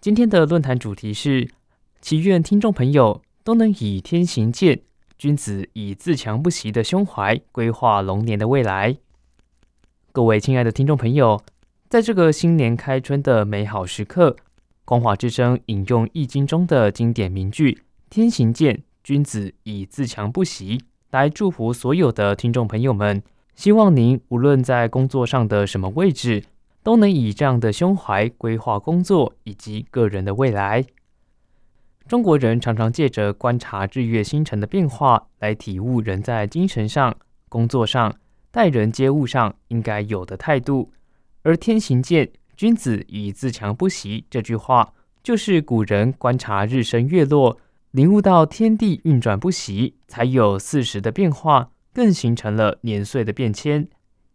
今天的论坛主题是：祈愿听众朋友都能以天行健，君子以自强不息的胸怀，规划龙年的未来。各位亲爱的听众朋友，在这个新年开春的美好时刻，光华之声引用《易经》中的经典名句“天行健，君子以自强不息”，来祝福所有的听众朋友们。希望您无论在工作上的什么位置，都能以这样的胸怀规划工作以及个人的未来。中国人常常借着观察日月星辰的变化，来体悟人在精神上、工作上、待人接物上应该有的态度。而“天行健，君子以自强不息”这句话，就是古人观察日升月落，领悟到天地运转不息，才有四时的变化。更形成了年岁的变迁，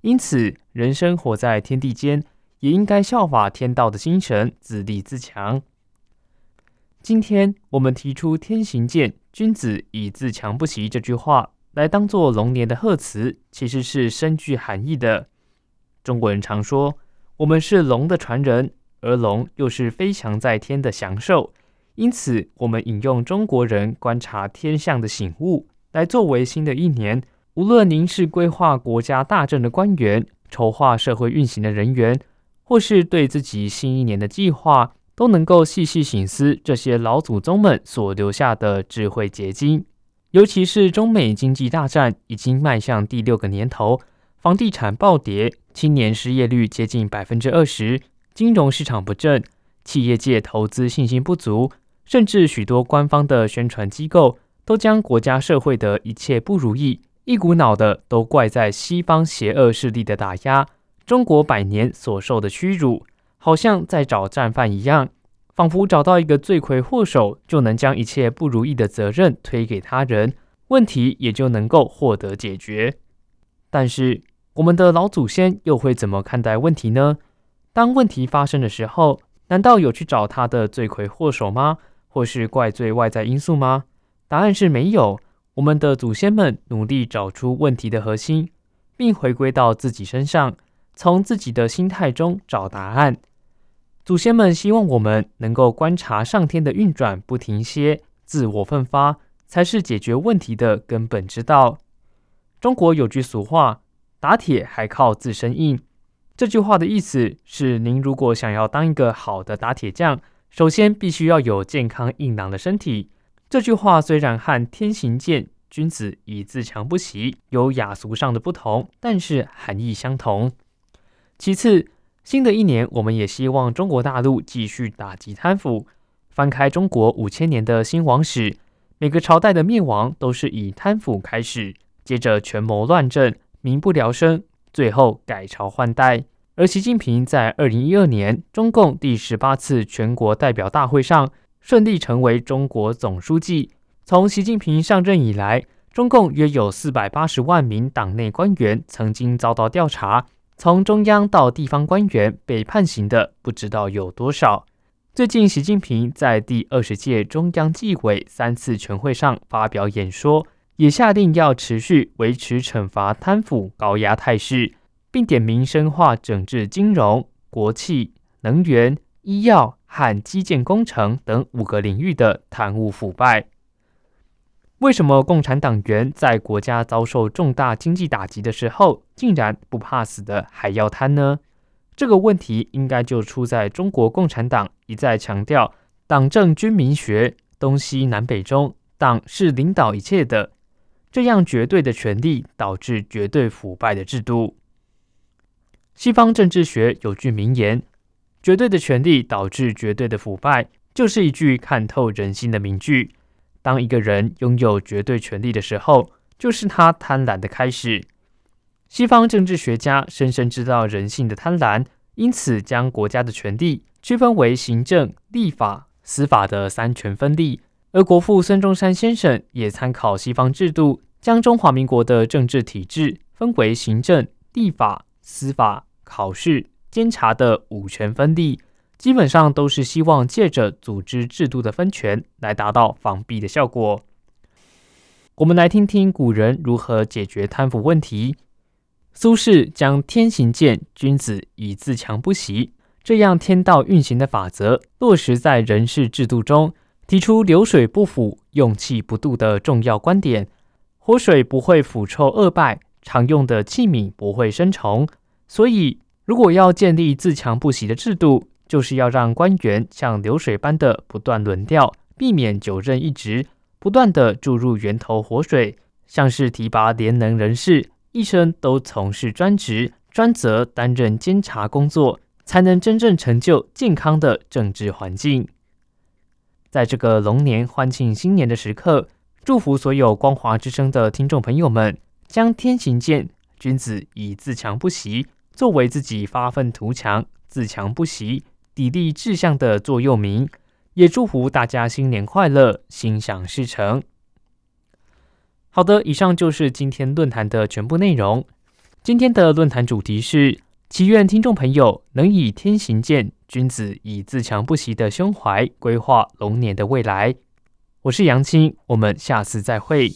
因此人生活在天地间，也应该效法天道的精神，自立自强。今天我们提出“天行健，君子以自强不息”这句话，来当做龙年的贺词，其实是深具含义的。中国人常说，我们是龙的传人，而龙又是飞翔在天的祥兽，因此我们引用中国人观察天象的醒悟，来作为新的一年。无论您是规划国家大政的官员，筹划社会运行的人员，或是对自己新一年的计划，都能够细细醒思这些老祖宗们所留下的智慧结晶。尤其是中美经济大战已经迈向第六个年头，房地产暴跌，青年失业率接近百分之二十，金融市场不振，企业界投资信心不足，甚至许多官方的宣传机构都将国家社会的一切不如意。一股脑的都怪在西方邪恶势力的打压，中国百年所受的屈辱，好像在找战犯一样，仿佛找到一个罪魁祸首，就能将一切不如意的责任推给他人，问题也就能够获得解决。但是，我们的老祖先又会怎么看待问题呢？当问题发生的时候，难道有去找他的罪魁祸首吗？或是怪罪外在因素吗？答案是没有。我们的祖先们努力找出问题的核心，并回归到自己身上，从自己的心态中找答案。祖先们希望我们能够观察上天的运转不停歇，自我奋发才是解决问题的根本之道。中国有句俗话：“打铁还靠自身硬。”这句话的意思是，您如果想要当一个好的打铁匠，首先必须要有健康硬朗的身体。这句话虽然和“天行健，君子以自强不息”有雅俗上的不同，但是含义相同。其次，新的一年，我们也希望中国大陆继续打击贪腐。翻开中国五千年的兴亡史，每个朝代的灭亡都是以贪腐开始，接着权谋乱政，民不聊生，最后改朝换代。而习近平在二零一二年中共第十八次全国代表大会上。顺利成为中国总书记。从习近平上任以来，中共约有四百八十万名党内官员曾经遭到调查，从中央到地方官员被判刑的不知道有多少。最近，习近平在第二十届中央纪委三次全会上发表演说，也下令要持续维持惩罚贪腐高压态势，并点名深化整治金融、国企、能源、医药。和基建工程等五个领域的贪污腐败，为什么共产党员在国家遭受重大经济打击的时候，竟然不怕死的还要贪呢？这个问题应该就出在中国共产党一再强调党政军民学，东西南北中，党是领导一切的，这样绝对的权力导致绝对腐败的制度。西方政治学有句名言。绝对的权力导致绝对的腐败，就是一句看透人心的名句。当一个人拥有绝对权力的时候，就是他贪婪的开始。西方政治学家深深知道人性的贪婪，因此将国家的权力区分为行政、立法、司法的三权分立。而国父孙中山先生也参考西方制度，将中华民国的政治体制分为行政、立法、司法、考试、监察的五权分立，基本上都是希望借着组织制度的分权来达到防弊的效果。我们来听听古人如何解决贪腐问题。苏轼将“天行健，君子以自强不息”这样天道运行的法则落实在人事制度中。提出流水不腐、用气不度的重要观点，活水不会腐臭恶败，常用的器皿不会生虫。所以，如果要建立自强不息的制度，就是要让官员像流水般的不断轮调，避免久任一职，不断的注入源头活水，像是提拔廉能人士，一生都从事专职，专责担任监察工作，才能真正成就健康的政治环境。在这个龙年欢庆新年的时刻，祝福所有光华之声的听众朋友们，将天行健，君子以自强不息作为自己发愤图强、自强不息、砥砺志向的座右铭。也祝福大家新年快乐，心想事成。好的，以上就是今天论坛的全部内容。今天的论坛主题是。祈愿听众朋友能以天行健，君子以自强不息的胸怀规划龙年的未来。我是杨青，我们下次再会。